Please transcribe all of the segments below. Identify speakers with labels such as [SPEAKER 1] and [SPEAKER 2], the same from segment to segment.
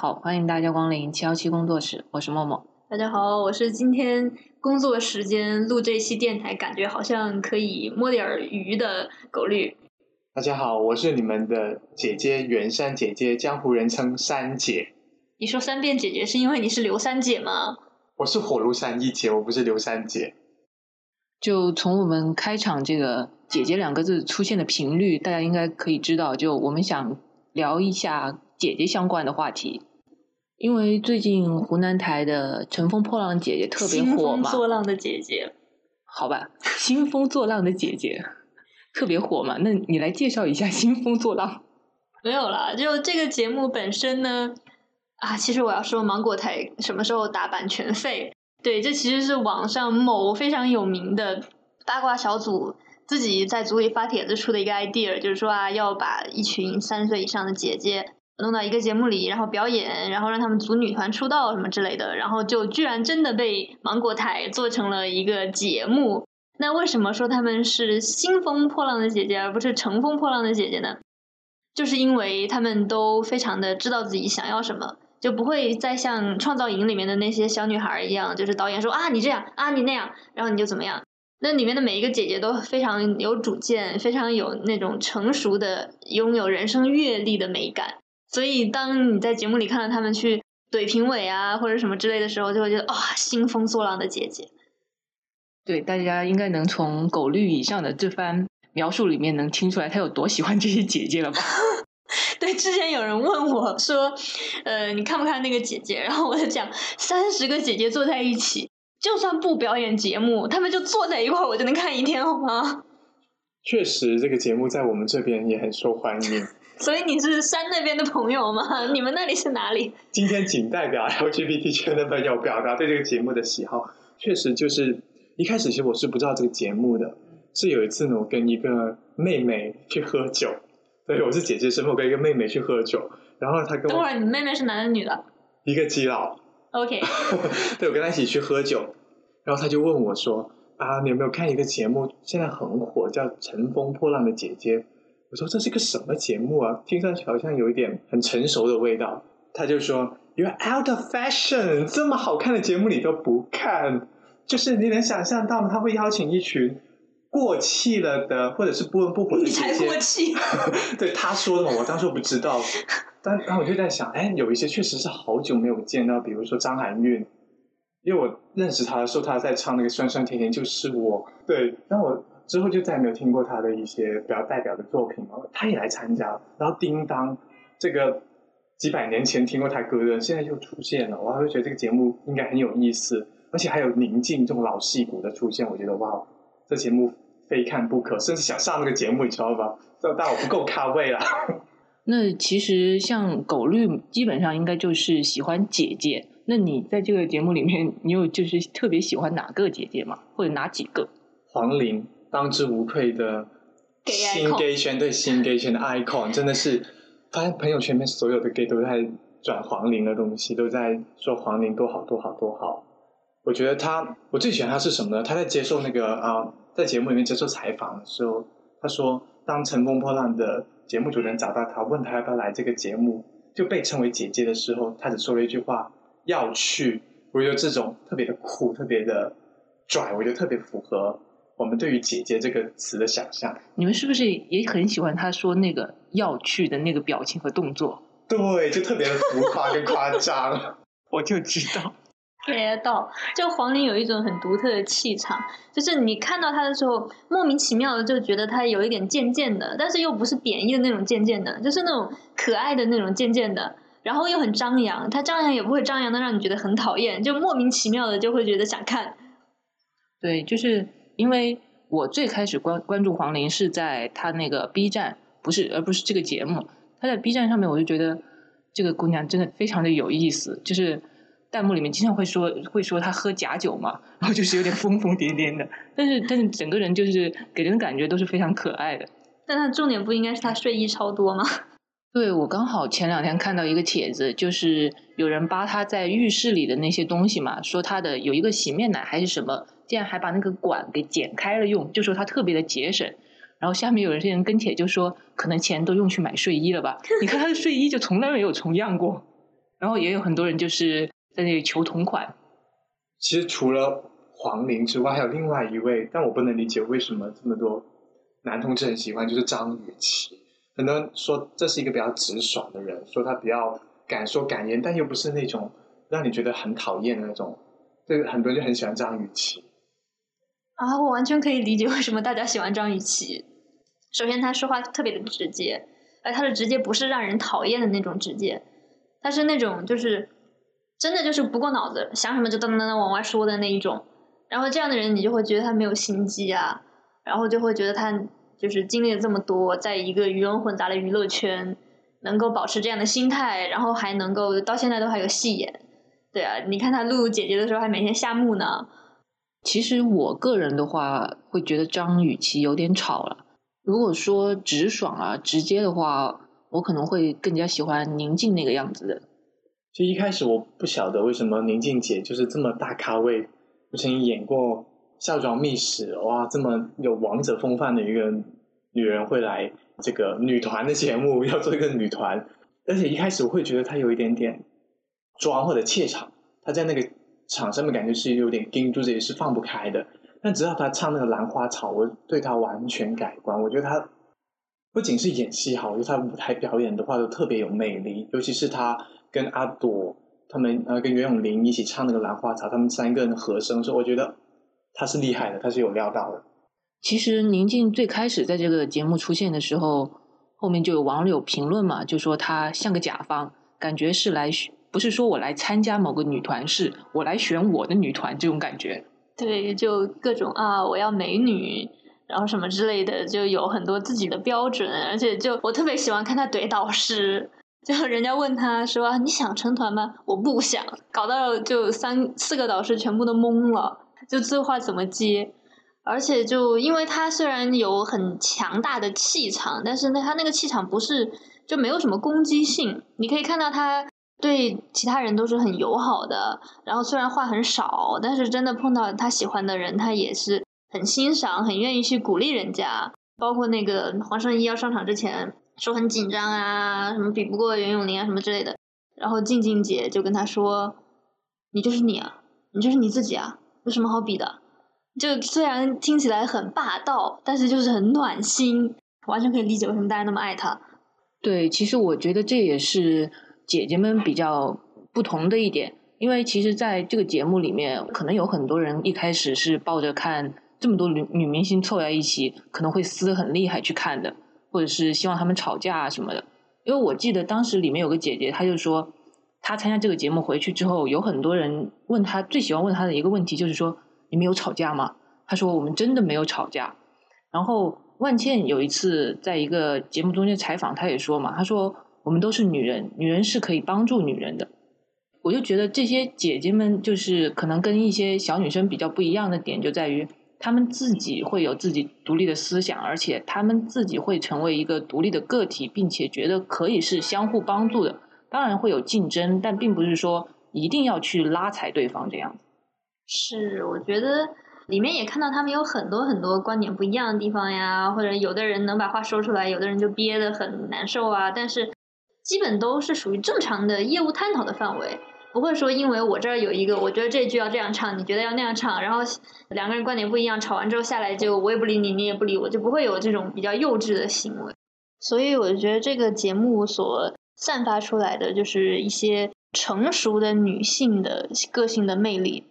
[SPEAKER 1] 大家好，欢迎大家光临七幺七工作室，我是默默。
[SPEAKER 2] 大家好，我是今天工作时间录这期电台，感觉好像可以摸点儿鱼的狗绿。
[SPEAKER 3] 大家好，我是你们的姐姐袁山姐姐，江湖人称山姐。
[SPEAKER 2] 你说三遍姐姐是因为你是刘三姐吗？
[SPEAKER 3] 我是火炉山一姐，我不是刘三姐。
[SPEAKER 1] 就从我们开场这个“姐姐”两个字出现的频率，大家应该可以知道，就我们想聊一下姐姐相关的话题。因为最近湖南台的《乘风破浪姐姐》特别火嘛，
[SPEAKER 2] 兴风作浪的姐姐，
[SPEAKER 1] 好吧，兴风作浪的姐姐特别火嘛，那你来介绍一下兴风作浪。
[SPEAKER 2] 没有啦，就这个节目本身呢，啊，其实我要说芒果台什么时候打版权费？对，这其实是网上某非常有名的八卦小组自己在组里发帖子出的一个 idea，就是说啊，要把一群三十岁以上的姐姐。弄到一个节目里，然后表演，然后让他们组女团出道什么之类的，然后就居然真的被芒果台做成了一个节目。那为什么说他们是兴风破浪的姐姐，而不是乘风破浪的姐姐呢？就是因为他们都非常的知道自己想要什么，就不会再像《创造营》里面的那些小女孩一样，就是导演说啊你这样啊你那样，然后你就怎么样。那里面的每一个姐姐都非常有主见，非常有那种成熟的、拥有人生阅历的美感。所以，当你在节目里看到他们去怼评委啊，或者什么之类的时候，就会觉得啊，兴风作浪的姐姐。
[SPEAKER 1] 对，大家应该能从狗绿以上的这番描述里面能听出来，他有多喜欢这些姐姐了吧？
[SPEAKER 2] 对，之前有人问我说，呃，你看不看那个姐姐？然后我就讲，三十个姐姐坐在一起，就算不表演节目，他们就坐在一块儿，我就能看一天，好吗？
[SPEAKER 3] 确实，这个节目在我们这边也很受欢迎。
[SPEAKER 2] 所以你是山那边的朋友吗？你们那里是哪里？
[SPEAKER 3] 今天仅代表 LGBT 圈的朋友表达对这个节目的喜好。确实，就是一开始其实我是不知道这个节目的。是有一次呢，我跟一个妹妹去喝酒，对，我是姐姐身份，我跟一个妹妹去喝酒，然后她跟我
[SPEAKER 2] 等会儿你妹妹是男的女的？
[SPEAKER 3] 一个基佬。
[SPEAKER 2] OK。
[SPEAKER 3] 对，我跟她一起去喝酒，然后她就问我说：“啊，你有没有看一个节目？现在很火，叫《乘风破浪的姐姐》。”我说这是个什么节目啊？听上去好像有一点很成熟的味道。他就说：“You're out of fashion，这么好看的节目你都不看，就是你能想象到吗？他会邀请一群过气了的，或者是不温不火的。
[SPEAKER 2] 你才过气。
[SPEAKER 3] 对他说的嘛，我当时不知道。但然后我就在想，哎，有一些确实是好久没有见到，比如说张含韵，因为我认识他的时候，他在唱那个酸酸甜甜就是我。对，然后我。之后就再也没有听过他的一些比较代表的作品了。他也来参加，然后叮当这个几百年前听过他歌的人，现在又出现了，我还会觉得这个节目应该很有意思，而且还有宁静这种老戏骨的出现，我觉得哇，这节目非看不可，甚至想上那个节目，你知道吧？但我不够咖位了。
[SPEAKER 1] 那其实像狗绿，基本上应该就是喜欢姐姐。那你在这个节目里面，你有就是特别喜欢哪个姐姐吗？或者哪几个？
[SPEAKER 3] 黄龄。当之无愧的新 gay 圈，对新 gay 圈的 icon，真的是发现朋友圈里面所有的 gay 都在转黄龄的东西，都在说黄龄多好多好多好。我觉得他，我最喜欢他是什么呢？他在接受那个啊，在节目里面接受采访的时候，他说，当乘风破浪的节目主持人找到他，问他要不要来这个节目，就被称为姐姐的时候，他只说了一句话：要去。我觉得这种特别的酷，特别的拽，我觉得特别符合。我们对于“姐姐”这个词的想象，
[SPEAKER 1] 你们是不是也很喜欢他说那个要去的那个表情和动作？
[SPEAKER 3] 对，就特别的浮夸跟夸张。
[SPEAKER 1] 我就知道
[SPEAKER 2] ，get 到。就黄龄有一种很独特的气场，就是你看到他的时候，莫名其妙的就觉得他有一点贱贱的，但是又不是贬义的那种贱贱的，就是那种可爱的那种贱贱的，然后又很张扬。他张扬也不会张扬的让你觉得很讨厌，就莫名其妙的就会觉得想看。
[SPEAKER 1] 对，就是。因为我最开始关关注黄龄是在她那个 B 站，不是而不是这个节目。她在 B 站上面，我就觉得这个姑娘真的非常的有意思。就是弹幕里面经常会说会说她喝假酒嘛，然后就是有点疯疯癫癫的。但是但是整个人就是给人的感觉都是非常可爱的。
[SPEAKER 2] 但她重点不应该是她睡衣超多吗？
[SPEAKER 1] 对，我刚好前两天看到一个帖子，就是有人扒她在浴室里的那些东西嘛，说她的有一个洗面奶还是什么。竟然还把那个管给剪开了用，就说他特别的节省。然后下面有人跟帖就说，可能钱都用去买睡衣了吧？你看他的睡衣就从来没有重样过。然后也有很多人就是在那里求同款。
[SPEAKER 3] 其实除了黄龄之外，还有另外一位，但我不能理解为什么这么多男同志很喜欢，就是张雨绮。很多人说这是一个比较直爽的人，说他比较敢说敢言，但又不是那种让你觉得很讨厌的那种。对，很多人就很喜欢张雨绮。
[SPEAKER 2] 啊，我完全可以理解为什么大家喜欢张雨绮。首先，他说话特别的直接，而他的直接不是让人讨厌的那种直接，他是那种就是真的就是不过脑子，想什么就噔噔噔往外说的那一种。然后这样的人，你就会觉得他没有心机啊，然后就会觉得他就是经历了这么多，在一个鱼龙混杂的娱乐圈，能够保持这样的心态，然后还能够到现在都还有戏演。对啊，你看他录姐姐的时候，还每天下墓呢。
[SPEAKER 1] 其实我个人的话，会觉得张雨绮有点吵了。如果说直爽啊、直接的话，我可能会更加喜欢宁静那个样子的。
[SPEAKER 3] 就一开始我不晓得为什么宁静姐就是这么大咖位，曾经演过《孝庄秘史》，哇，这么有王者风范的一个女人会来这个女团的节目，要做一个女团。而且一开始我会觉得她有一点点装或者怯场，她在那个。场上面感觉是有点盯住，这也是放不开的。但直到他唱那个《兰花草》，我对他完全改观。我觉得他不仅是演戏好，我觉得他舞台表演的话都特别有魅力。尤其是他跟阿朵他们呃跟袁咏琳一起唱那个《兰花草》，他们三个人的和声，所以我觉得他是厉害的，他是有料到的。
[SPEAKER 1] 其实宁静最开始在这个节目出现的时候，后面就有网友评论嘛，就说他像个甲方，感觉是来。不是说我来参加某个女团，是我来选我的女团这种感觉。
[SPEAKER 2] 对，就各种啊，我要美女，然后什么之类的，就有很多自己的标准。而且就我特别喜欢看他怼导师，就人家问他说你想成团吗？我不想，搞到就三四个导师全部都懵了，就这话怎么接？而且就因为他虽然有很强大的气场，但是那他那个气场不是就没有什么攻击性，你可以看到他。对其他人都是很友好的，然后虽然话很少，但是真的碰到他喜欢的人，他也是很欣赏、很愿意去鼓励人家。包括那个黄圣依要上场之前说很紧张啊，什么比不过袁咏琳啊什么之类的，然后静静姐就跟他说：“你就是你啊，你就是你自己啊，有什么好比的？”就虽然听起来很霸道，但是就是很暖心，完全可以理解为什么大家那么爱他。
[SPEAKER 1] 对，其实我觉得这也是。姐姐们比较不同的一点，因为其实在这个节目里面，可能有很多人一开始是抱着看这么多女女明星凑在一起可能会撕得很厉害去看的，或者是希望他们吵架啊什么的。因为我记得当时里面有个姐姐，她就说她参加这个节目回去之后，有很多人问她最喜欢问她的一个问题就是说：“你们有吵架吗？”她说：“我们真的没有吵架。”然后万茜有一次在一个节目中间采访，她也说嘛，她说。我们都是女人，女人是可以帮助女人的。我就觉得这些姐姐们，就是可能跟一些小女生比较不一样的点，就在于她们自己会有自己独立的思想，而且她们自己会成为一个独立的个体，并且觉得可以是相互帮助的。当然会有竞争，但并不是说一定要去拉踩对方这样子。
[SPEAKER 2] 是，我觉得里面也看到他们有很多很多观点不一样的地方呀，或者有的人能把话说出来，有的人就憋得很难受啊。但是。基本都是属于正常的业务探讨的范围，不会说因为我这儿有一个，我觉得这句要这样唱，你觉得要那样唱，然后两个人观点不一样，吵完之后下来就我也不理你，你也不理我，就不会有这种比较幼稚的行为。所以我觉得这个节目所散发出来的就是一些成熟的女性的个性的魅力。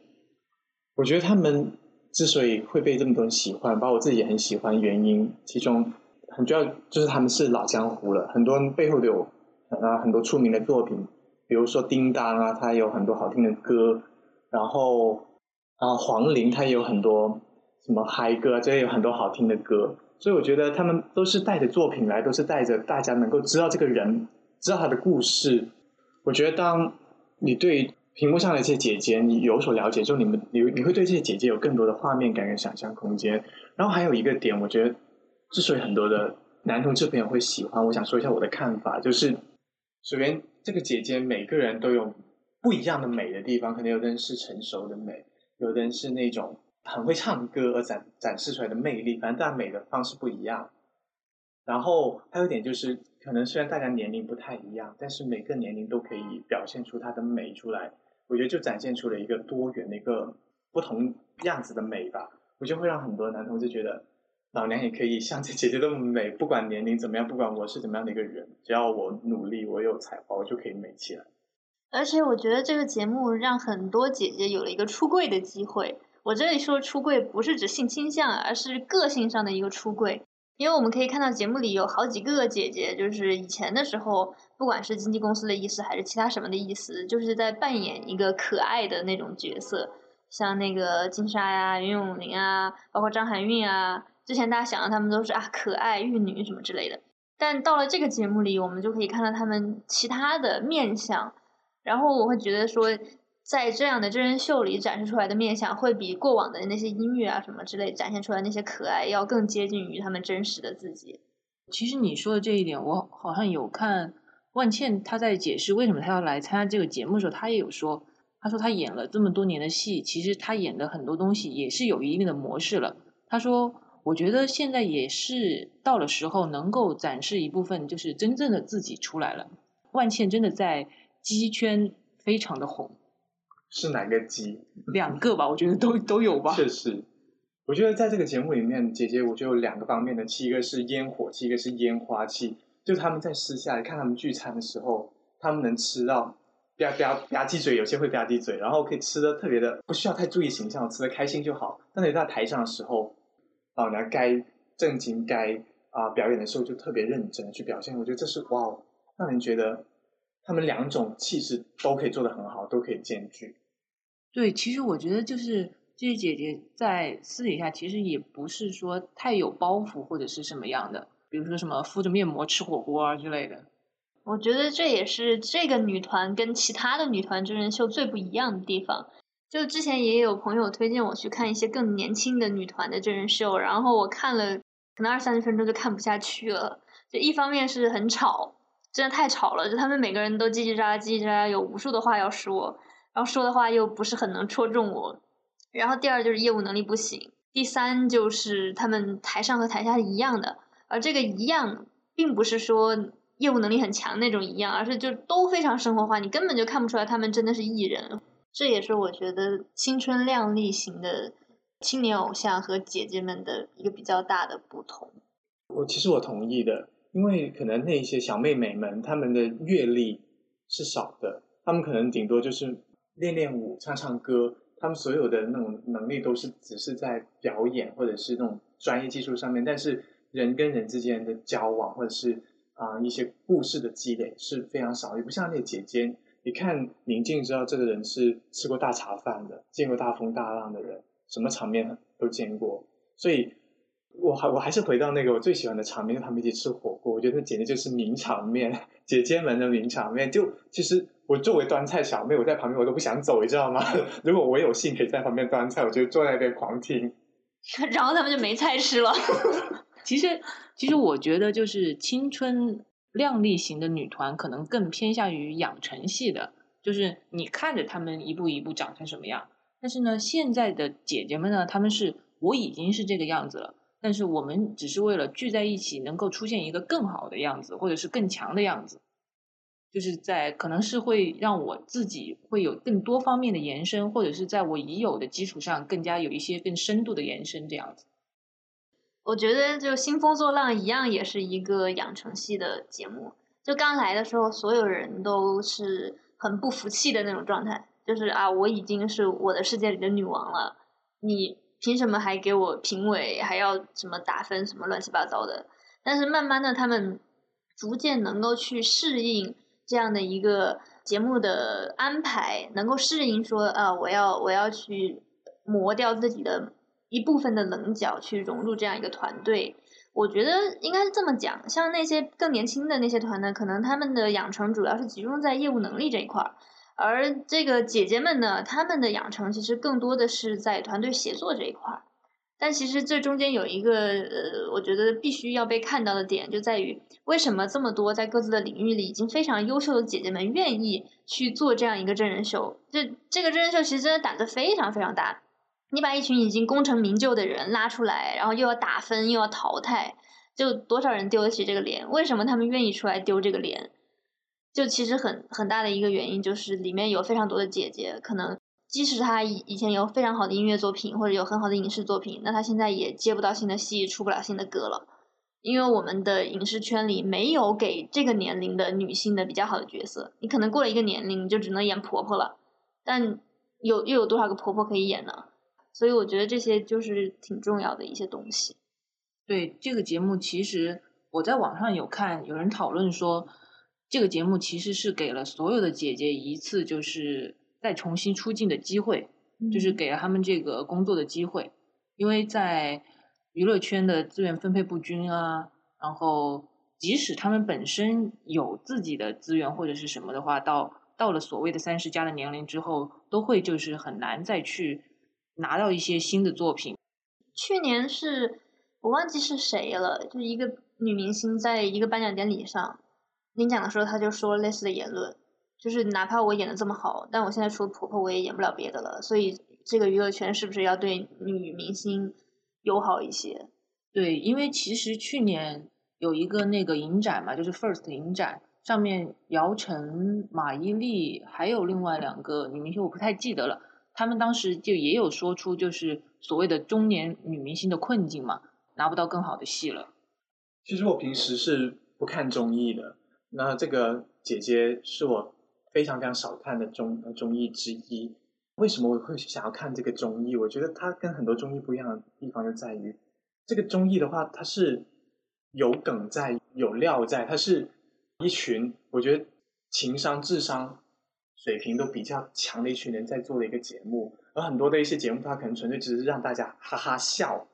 [SPEAKER 3] 我觉得他们之所以会被这么多人喜欢，包括我自己也很喜欢，原因其中很重要就是他们是老江湖了，很多人背后都有。啊，很多出名的作品，比如说《叮当》啊，它有很多好听的歌。然后啊，黄龄她也有很多什么嗨歌，这也有很多好听的歌。所以我觉得他们都是带着作品来，都是带着大家能够知道这个人，知道他的故事。我觉得当你对屏幕上的这些姐姐你有所了解之后，你们你你会对这些姐姐有更多的画面感跟想象空间。然后还有一个点，我觉得之所以很多的男同志朋友会喜欢，我想说一下我的看法，就是。首先，这个姐姐每个人都有不一样的美的地方，可能有的人是成熟的美，有的人是那种很会唱歌而展展示出来的魅力，反正大家美的方式不一样。然后还有一点就是，可能虽然大家年龄不太一样，但是每个年龄都可以表现出她的美出来。我觉得就展现出了一个多元的一个不同样子的美吧。我就会让很多男同志觉得，老娘也可以像这姐姐那么美，不管年龄怎么样，不管我是怎么样的一个人，只要我努力，我有才华，我就可以美起来。
[SPEAKER 2] 而且我觉得这个节目让很多姐姐有了一个出柜的机会。我这里说出柜不是指性倾向，而是个性上的一个出柜。因为我们可以看到节目里有好几个姐姐，就是以前的时候，不管是经纪公司的意思还是其他什么的意思，就是在扮演一个可爱的那种角色，像那个金莎呀、袁咏琳啊，包括张含韵啊，之前大家想到他们都是啊可爱玉女什么之类的，但到了这个节目里，我们就可以看到他们其他的面相，然后我会觉得说。在这样的真人秀里展示出来的面相，会比过往的那些音乐啊什么之类展现出来那些可爱要更接近于他们真实的自己。
[SPEAKER 1] 其实你说的这一点，我好像有看万茜她在解释为什么她要来参加这个节目的时候，她也有说，她说她演了这么多年的戏，其实她演的很多东西也是有一定的模式了。她说，我觉得现在也是到了时候能够展示一部分就是真正的自己出来了。万茜真的在鸡圈非常的红。
[SPEAKER 3] 是哪个鸡？
[SPEAKER 1] 两个吧，我觉得都都有吧。
[SPEAKER 3] 确实，我觉得在这个节目里面，姐姐我觉得有两个方面的气，一个是烟火气，一个是烟花气。就他们在私下看他们聚餐的时候，他们能吃到吧吧吧唧嘴，有些会吧唧嘴，然后可以吃的特别的不需要太注意形象，吃的开心就好。但你在台上的时候，老娘该正经该啊表演的时候就特别认真去表现。我觉得这是哇，让人觉得。他们两种气质都可以做得很好，都可以兼具。
[SPEAKER 1] 对，其实我觉得就是这些姐姐在私底下其实也不是说太有包袱或者是什么样的，比如说什么敷着面膜吃火锅啊之类的。
[SPEAKER 2] 我觉得这也是这个女团跟其他的女团真人秀最不一样的地方。就之前也有朋友推荐我去看一些更年轻的女团的真人秀，然后我看了可能二三十分钟就看不下去了。就一方面是很吵。真的太吵了，就他们每个人都叽叽喳喳、叽叽喳喳，有无数的话要说，然后说的话又不是很能戳中我。然后第二就是业务能力不行，第三就是他们台上和台下是一样的，而这个一样，并不是说业务能力很强那种一样，而是就都非常生活化，你根本就看不出来他们真的是艺人。这也是我觉得青春靓丽型的青年偶像和姐姐们的一个比较大的不同。
[SPEAKER 3] 我其实我同意的。因为可能那些小妹妹们，她们的阅历是少的，她们可能顶多就是练练舞、唱唱歌，她们所有的那种能力都是只是在表演或者是那种专业技术上面，但是人跟人之间的交往或者是啊一些故事的积累是非常少，也不像那姐姐，你看宁静知道这个人是吃过大茶饭的，见过大风大浪的人，什么场面都见过，所以。我还我还是回到那个我最喜欢的场面，跟他们一起吃火锅，我觉得那简直就是名场面，姐姐们的名场面。就其实我作为端菜小妹，我在旁边我都不想走，你知道吗？如果我有幸可以在旁边端菜，我就坐在那边狂听。
[SPEAKER 2] 然后他们就没菜吃了。
[SPEAKER 1] 其实，其实我觉得就是青春靓丽型的女团，可能更偏向于养成系的，就是你看着他们一步一步长成什么样。但是呢，现在的姐姐们呢，她们是我已经是这个样子了。但是我们只是为了聚在一起，能够出现一个更好的样子，或者是更强的样子，就是在可能是会让我自己会有更多方面的延伸，或者是在我已有的基础上更加有一些更深度的延伸，这样子。
[SPEAKER 2] 我觉得就兴风作浪一样，也是一个养成系的节目。就刚来的时候，所有人都是很不服气的那种状态，就是啊，我已经是我的世界里的女王了，你。凭什么还给我评委，还要什么打分，什么乱七八糟的？但是慢慢的，他们逐渐能够去适应这样的一个节目的安排，能够适应说，啊，我要我要去磨掉自己的一部分的棱角，去融入这样一个团队。我觉得应该是这么讲，像那些更年轻的那些团呢，可能他们的养成主要是集中在业务能力这一块儿。而这个姐姐们呢，她们的养成其实更多的是在团队协作这一块儿。但其实这中间有一个呃，我觉得必须要被看到的点，就在于为什么这么多在各自的领域里已经非常优秀的姐姐们愿意去做这样一个真人秀？这这个真人秀其实真的胆子非常非常大。你把一群已经功成名就的人拉出来，然后又要打分又要淘汰，就多少人丢得起这个脸？为什么他们愿意出来丢这个脸？就其实很很大的一个原因就是里面有非常多的姐姐，可能即使她以以前有非常好的音乐作品或者有很好的影视作品，那她现在也接不到新的戏，出不了新的歌了，因为我们的影视圈里没有给这个年龄的女性的比较好的角色。你可能过了一个年龄，你就只能演婆婆了，但有又有多少个婆婆可以演呢？所以我觉得这些就是挺重要的一些东西。
[SPEAKER 1] 对这个节目，其实我在网上有看，有人讨论说。这个节目其实是给了所有的姐姐一次就是再重新出镜的机会，就是给了他们这个工作的机会。因为在娱乐圈的资源分配不均啊，然后即使他们本身有自己的资源或者是什么的话，到到了所谓的三十加的年龄之后，都会就是很难再去拿到一些新的作品。
[SPEAKER 2] 去年是我忘记是谁了，就是一个女明星在一个颁奖典礼上。领奖的时候，她就说类似的言论，就是哪怕我演的这么好，但我现在除了婆婆，我也演不了别的了。所以，这个娱乐圈是不是要对女明星友好一些？
[SPEAKER 1] 对，因为其实去年有一个那个影展嘛，就是 First 影展上面，姚晨、马伊琍还有另外两个女明星，我不太记得了。他们当时就也有说出，就是所谓的中年女明星的困境嘛，拿不到更好的戏了。
[SPEAKER 3] 其实我平时是不看综艺的。那这个姐姐是我非常非常少看的综综艺之一。为什么我会想要看这个综艺？我觉得它跟很多综艺不一样的地方就在于，这个综艺的话，它是有梗在、有料在，它是一群我觉得情商、智商水平都比较强的一群人在做的一个节目。而很多的一些节目，它可能纯粹只是让大家哈哈笑。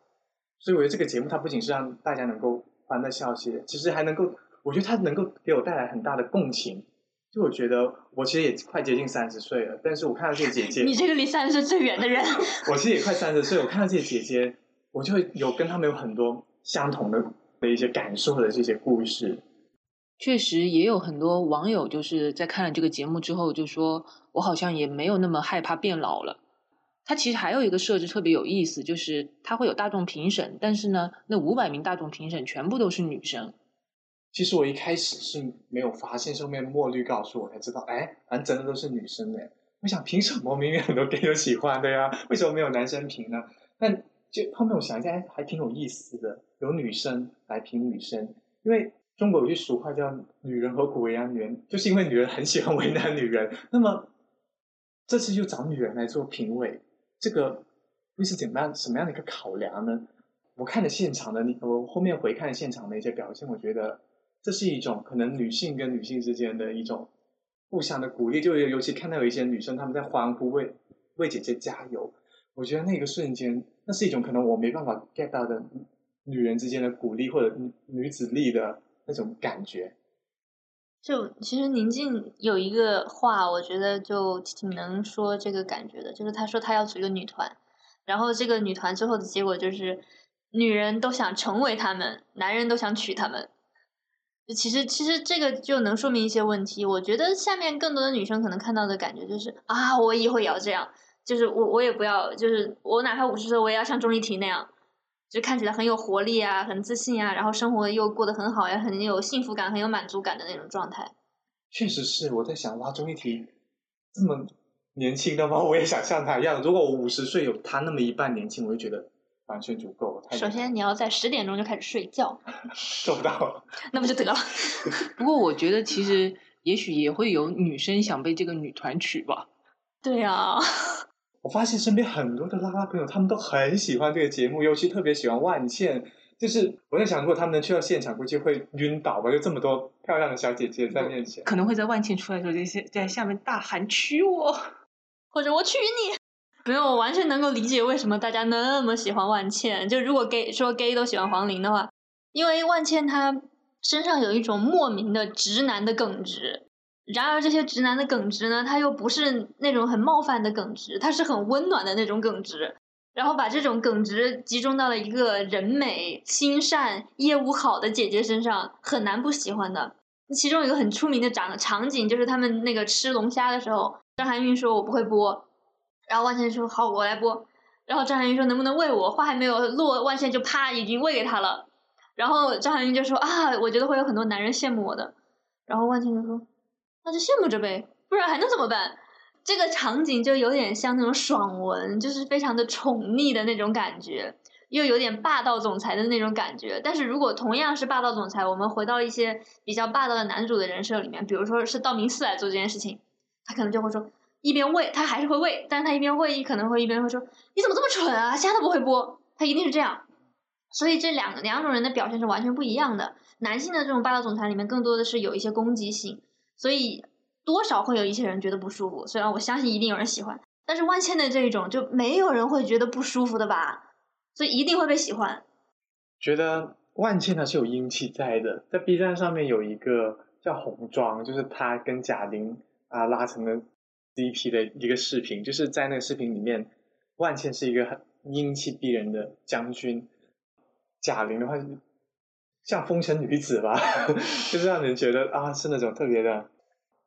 [SPEAKER 3] 所以我觉得这个节目它不仅是让大家能够欢乐笑些，其实还能够。我觉得它能够给我带来很大的共情，就我觉得我其实也快接近三十岁了，但是我看到这些姐姐，
[SPEAKER 2] 你这个离三十岁最远的人，
[SPEAKER 3] 我其实也快三十岁，我看到这些姐姐，我就会有跟他们有很多相同的的一些感受的这些故事。
[SPEAKER 1] 确实也有很多网友就是在看了这个节目之后，就说我好像也没有那么害怕变老了。它其实还有一个设置特别有意思，就是它会有大众评审，但是呢，那五百名大众评审全部都是女生。
[SPEAKER 3] 其实我一开始是没有发现，后面墨绿告诉我才知道，哎，反正真的都是女生哎。我想凭什么？明明很多 gay 都喜欢的呀，为什么没有男生评呢？但就后面我想一下，还挺有意思的，有女生来评女生，因为中国有句俗话叫“女人何苦为难女人”，就是因为女人很喜欢为难女人。那么这次就找女人来做评委，这个会是怎么样什么样的一个考量呢？我看了现场的，我后面回看现场的一些表现，我觉得。这是一种可能女性跟女性之间的一种互相的鼓励，就尤其看到有一些女生她们在欢呼为为姐姐加油，我觉得那个瞬间，那是一种可能我没办法 get 到的女人之间的鼓励或者女子力的那种感觉。
[SPEAKER 2] 就其实宁静有一个话，我觉得就挺能说这个感觉的，就是她说她要组一个女团，然后这个女团最后的结果就是女人都想成为他们，男人都想娶她们。其实，其实这个就能说明一些问题。我觉得下面更多的女生可能看到的感觉就是啊，我以后也要这样，就是我我也不要，就是我哪怕五十岁，我也要像钟丽缇那样，就看起来很有活力啊，很自信啊，然后生活又过得很好呀，很有幸福感，很有满足感的那种状态。
[SPEAKER 3] 确实是，我在想，哇，钟丽缇这么年轻的吗？我也想像她一样。如果我五十岁有她那么一半年轻，我就觉得。完全足够。
[SPEAKER 2] 首先，你要在十点钟就开始睡觉。
[SPEAKER 3] 做不到。
[SPEAKER 2] 那不就得了？
[SPEAKER 1] 不过，我觉得其实也许也会有女生想被这个女团娶吧。
[SPEAKER 2] 对呀。
[SPEAKER 3] 我发现身边很多的拉拉朋友，他们都很喜欢这个节目，尤其特别喜欢万茜。就是我在想，如果他们能去到现场，估计会晕倒吧？就这么多漂亮的小姐姐在面前，
[SPEAKER 1] 可能会在万茜出来的时候，这些在下面大喊“娶我”
[SPEAKER 2] 或者“我娶你”。没有，我完全能够理解为什么大家那么喜欢万茜。就如果 gay 说 gay 都喜欢黄龄的话，因为万茜她身上有一种莫名的直男的耿直。然而这些直男的耿直呢，他又不是那种很冒犯的耿直，他是很温暖的那种耿直。然后把这种耿直集中到了一个人美心善、业务好的姐姐身上，很难不喜欢的。其中一个很出名的场场景，就是他们那个吃龙虾的时候，张含韵说：“我不会剥。”然后万茜说：“好，我来剥。”然后张含韵说：“能不能喂我？”话还没有落，万茜就啪已经喂给他了。然后张含韵就说啊，我觉得会有很多男人羡慕我的。然后万茜就说，那就羡慕着呗，不然还能怎么办？这个场景就有点像那种爽文，就是非常的宠溺的那种感觉。又有点霸道总裁的那种感觉，但是如果同样是霸道总裁，我们回到一些比较霸道的男主的人设里面，比如说是道明寺来做这件事情，他可能就会说一边喂，他还是会喂，但是他一边喂，可能会一边会说你怎么这么蠢啊，虾都不会剥，他一定是这样。所以这两两种人的表现是完全不一样的。男性的这种霸道总裁里面更多的是有一些攻击性，所以多少会有一些人觉得不舒服。虽然我相信一定有人喜欢，但是万茜的这一种就没有人会觉得不舒服的吧。所以一定会被喜欢。
[SPEAKER 3] 觉得万茜她是有英气在的，在 B 站上面有一个叫红妆，就是她跟贾玲啊拉成了 CP 的一个视频，就是在那个视频里面，万茜是一个很英气逼人的将军，贾玲的话像风尘女子吧，就是让人觉得啊是那种特别的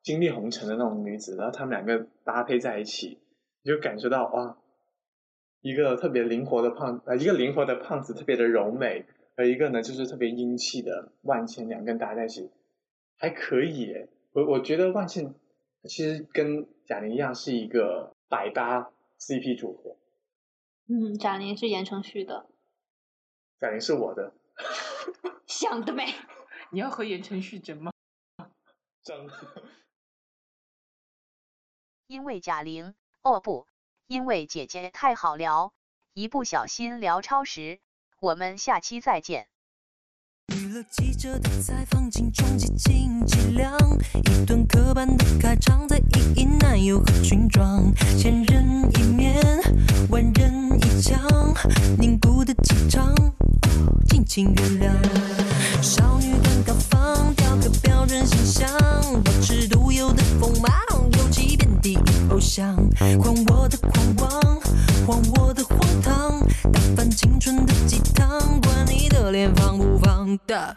[SPEAKER 3] 经历红尘的那种女子，然后他们两个搭配在一起，你就感受到哇。一个特别灵活的胖呃，一个灵活的胖子特别的柔美，而一个呢就是特别英气的万茜，两个人搭在一起还可以。我我觉得万茜其实跟贾玲一样是一个百搭 CP 组合。
[SPEAKER 2] 嗯，贾玲是言承旭的，
[SPEAKER 3] 贾玲是我的，
[SPEAKER 2] 想得美！
[SPEAKER 1] 你要和言承旭整吗？
[SPEAKER 3] 争。
[SPEAKER 4] 因为贾玲，哦不。因为姐姐太好聊，一不小心聊超时，我们下期再见。娱乐记者的采访，一顿刻板的开场，在意淫男友和裙装，千人一面，万人一腔，凝固的气场，敬请原谅。少女感高放，雕刻标准形象，保持独有的锋芒。偶像，还我的狂妄，还我的荒唐，打翻青春的鸡汤，管你的脸放不放大。